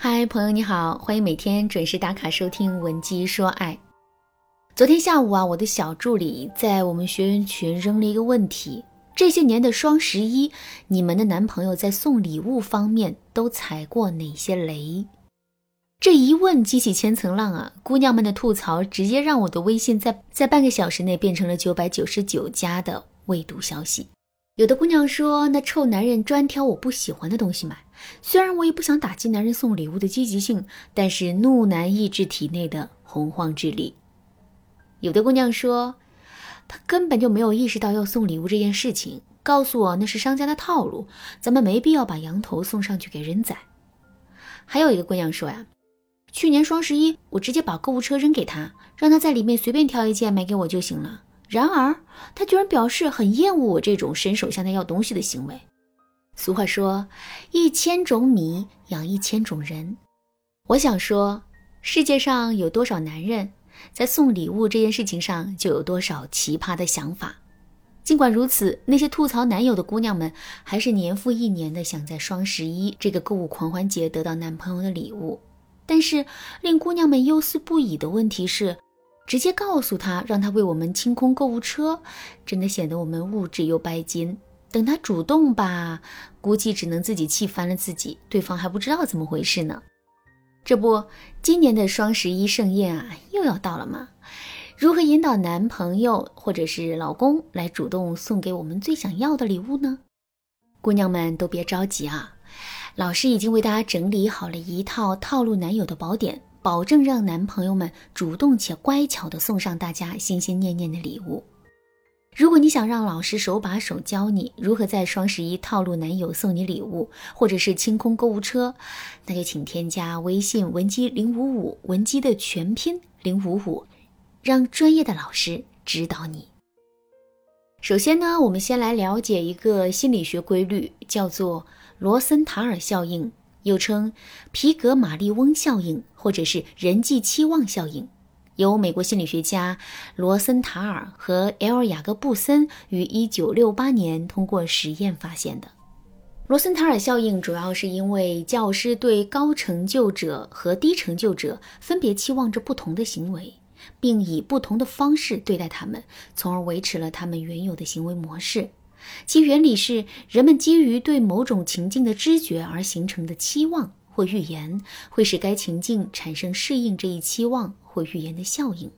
嗨，朋友你好，欢迎每天准时打卡收听《文姬说爱》。昨天下午啊，我的小助理在我们学员群扔了一个问题：这些年的双十一，你们的男朋友在送礼物方面都踩过哪些雷？这一问激起千层浪啊！姑娘们的吐槽直接让我的微信在在半个小时内变成了九百九十九加的未读消息。有的姑娘说：“那臭男人专挑我不喜欢的东西买。”虽然我也不想打击男人送礼物的积极性，但是怒难抑制体内的洪荒之力。有的姑娘说：“她根本就没有意识到要送礼物这件事情，告诉我那是商家的套路，咱们没必要把羊头送上去给人宰。”还有一个姑娘说呀。去年双十一，我直接把购物车扔给他，让他在里面随便挑一件买给我就行了。然而，他居然表示很厌恶我这种伸手向他要东西的行为。俗话说，一千种米养一千种人。我想说，世界上有多少男人，在送礼物这件事情上就有多少奇葩的想法。尽管如此，那些吐槽男友的姑娘们，还是年复一年的想在双十一这个购物狂欢节得到男朋友的礼物。但是令姑娘们忧思不已的问题是，直接告诉他让他为我们清空购物车，真的显得我们物质又拜金。等他主动吧，估计只能自己气翻了自己，对方还不知道怎么回事呢。这不，今年的双十一盛宴啊，又要到了吗？如何引导男朋友或者是老公来主动送给我们最想要的礼物呢？姑娘们都别着急啊。老师已经为大家整理好了一套套路男友的宝典，保证让男朋友们主动且乖巧的送上大家心心念念的礼物。如果你想让老师手把手教你如何在双十一套路男友送你礼物，或者是清空购物车，那就请添加微信文姬零五五，文姬的全拼零五五，让专业的老师指导你。首先呢，我们先来了解一个心理学规律，叫做。罗森塔尔效应又称皮格马利翁效应，或者是人际期望效应，由美国心理学家罗森塔尔和 L. 雅各布森于1968年通过实验发现的。罗森塔尔效应主要是因为教师对高成就者和低成就者分别期望着不同的行为，并以不同的方式对待他们，从而维持了他们原有的行为模式。其原理是，人们基于对某种情境的知觉而形成的期望或预言，会使该情境产生适应这一期望或预言的效应。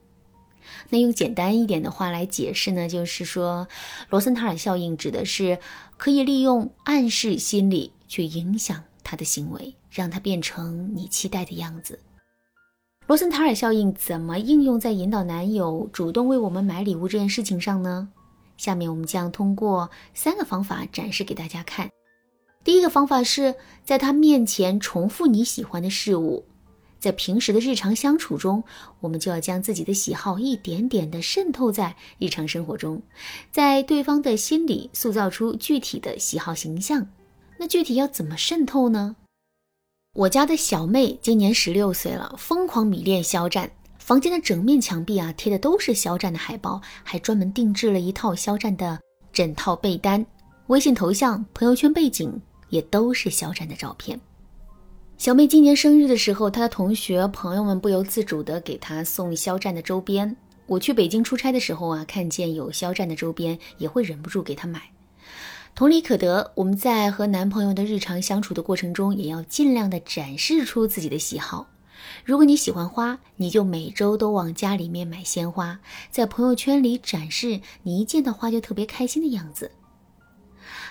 那用简单一点的话来解释呢，就是说，罗森塔尔效应指的是可以利用暗示心理去影响他的行为，让他变成你期待的样子。罗森塔尔效应怎么应用在引导男友主动为我们买礼物这件事情上呢？下面我们将通过三个方法展示给大家看。第一个方法是在他面前重复你喜欢的事物，在平时的日常相处中，我们就要将自己的喜好一点点的渗透在日常生活中，在对方的心里塑造出具体的喜好形象。那具体要怎么渗透呢？我家的小妹今年十六岁了，疯狂迷恋肖战。房间的整面墙壁啊，贴的都是肖战的海报，还专门定制了一套肖战的枕套被单。微信头像、朋友圈背景也都是肖战的照片。小妹今年生日的时候，她的同学朋友们不由自主的给她送肖战的周边。我去北京出差的时候啊，看见有肖战的周边，也会忍不住给她买。同理可得，我们在和男朋友的日常相处的过程中，也要尽量的展示出自己的喜好。如果你喜欢花，你就每周都往家里面买鲜花，在朋友圈里展示你一见到花就特别开心的样子。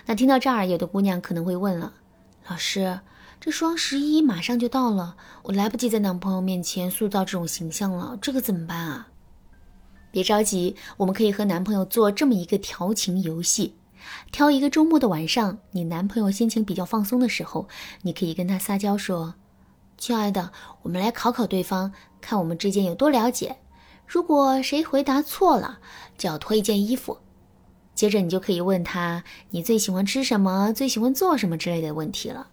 那听到这儿，有的姑娘可能会问了：老师，这双十一马上就到了，我来不及在男朋友面前塑造这种形象了，这个怎么办啊？别着急，我们可以和男朋友做这么一个调情游戏：挑一个周末的晚上，你男朋友心情比较放松的时候，你可以跟他撒娇说。亲爱的，我们来考考对方，看我们之间有多了解。如果谁回答错了，就要脱一件衣服。接着你就可以问他你最喜欢吃什么，最喜欢做什么之类的问题了。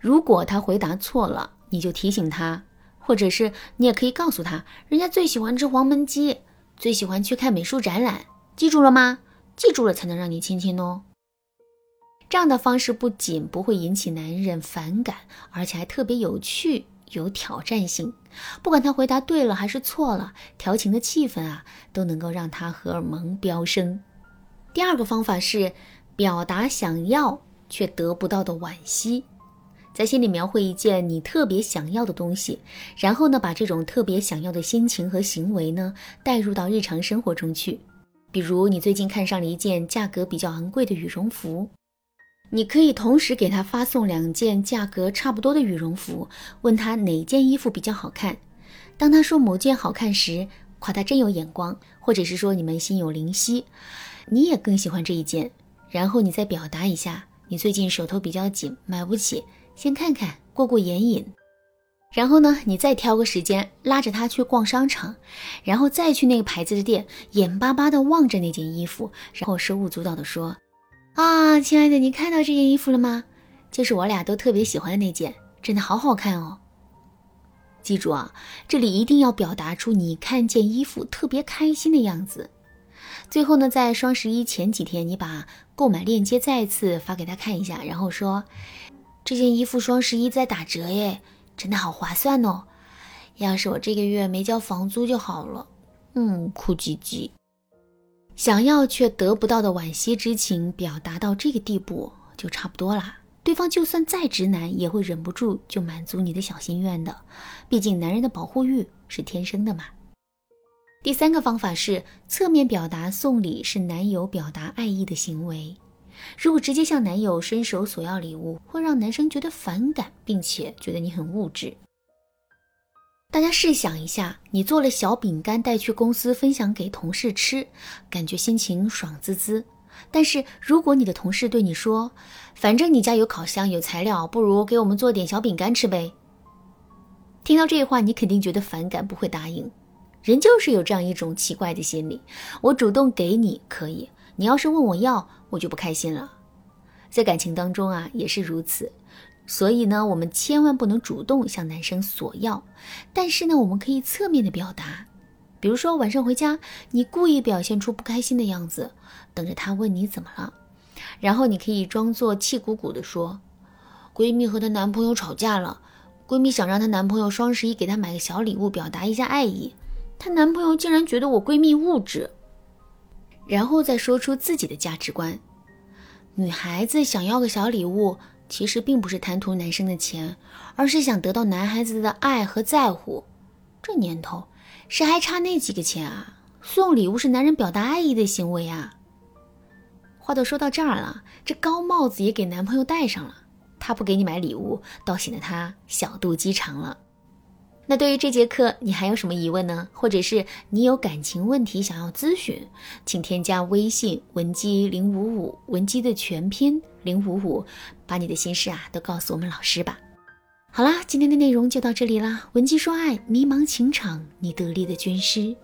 如果他回答错了，你就提醒他，或者是你也可以告诉他，人家最喜欢吃黄焖鸡，最喜欢去看美术展览。记住了吗？记住了才能让你亲亲哦。这样的方式不仅不会引起男人反感，而且还特别有趣、有挑战性。不管他回答对了还是错了，调情的气氛啊，都能够让他荷尔蒙飙升。第二个方法是表达想要却得不到的惋惜，在心里描绘一件你特别想要的东西，然后呢，把这种特别想要的心情和行为呢带入到日常生活中去。比如你最近看上了一件价格比较昂贵的羽绒服，你可以同时给他发送两件价格差不多的羽绒服，问他哪件衣服比较好看。当他说某件好看时，夸他真有眼光，或者是说你们心有灵犀，你也更喜欢这一件。然后你再表达一下，你最近手头比较紧，买不起，先看看，过过眼瘾。然后呢，你再挑个时间拉着他去逛商场，然后再去那个牌子的店，眼巴巴地望着那件衣服，然后手舞足蹈地说：“啊，亲爱的，你看到这件衣服了吗？就是我俩都特别喜欢的那件，真的好好看哦。”记住啊，这里一定要表达出你看见衣服特别开心的样子。最后呢，在双十一前几天，你把购买链接再次发给他看一下，然后说：“这件衣服双十一在打折耶。”真的好划算哦！要是我这个月没交房租就好了。嗯，哭唧唧。想要却得不到的惋惜之情表达到这个地步就差不多啦。对方就算再直男，也会忍不住就满足你的小心愿的。毕竟男人的保护欲是天生的嘛。第三个方法是侧面表达送礼是男友表达爱意的行为。如果直接向男友伸手索要礼物，会让男生觉得反感，并且觉得你很物质。大家试想一下，你做了小饼干带去公司分享给同事吃，感觉心情爽滋滋。但是如果你的同事对你说：“反正你家有烤箱有材料，不如给我们做点小饼干吃呗。”听到这话，你肯定觉得反感，不会答应。人就是有这样一种奇怪的心理，我主动给你可以。你要是问我要，我就不开心了。在感情当中啊，也是如此。所以呢，我们千万不能主动向男生索要，但是呢，我们可以侧面的表达。比如说晚上回家，你故意表现出不开心的样子，等着他问你怎么了，然后你可以装作气鼓鼓的说：“闺蜜和她男朋友吵架了，闺蜜想让她男朋友双十一给她买个小礼物，表达一下爱意。她男朋友竟然觉得我闺蜜物质。”然后再说出自己的价值观。女孩子想要个小礼物，其实并不是贪图男生的钱，而是想得到男孩子的爱和在乎。这年头，谁还差那几个钱啊？送礼物是男人表达爱意的行为啊。话都说到这儿了，这高帽子也给男朋友戴上了。他不给你买礼物，倒显得他小肚鸡肠了。那对于这节课，你还有什么疑问呢？或者是你有感情问题想要咨询，请添加微信文姬零五五，文姬的全拼零五五，把你的心事啊都告诉我们老师吧。好啦，今天的内容就到这里啦。文姬说爱，迷茫情场，你得力的军师。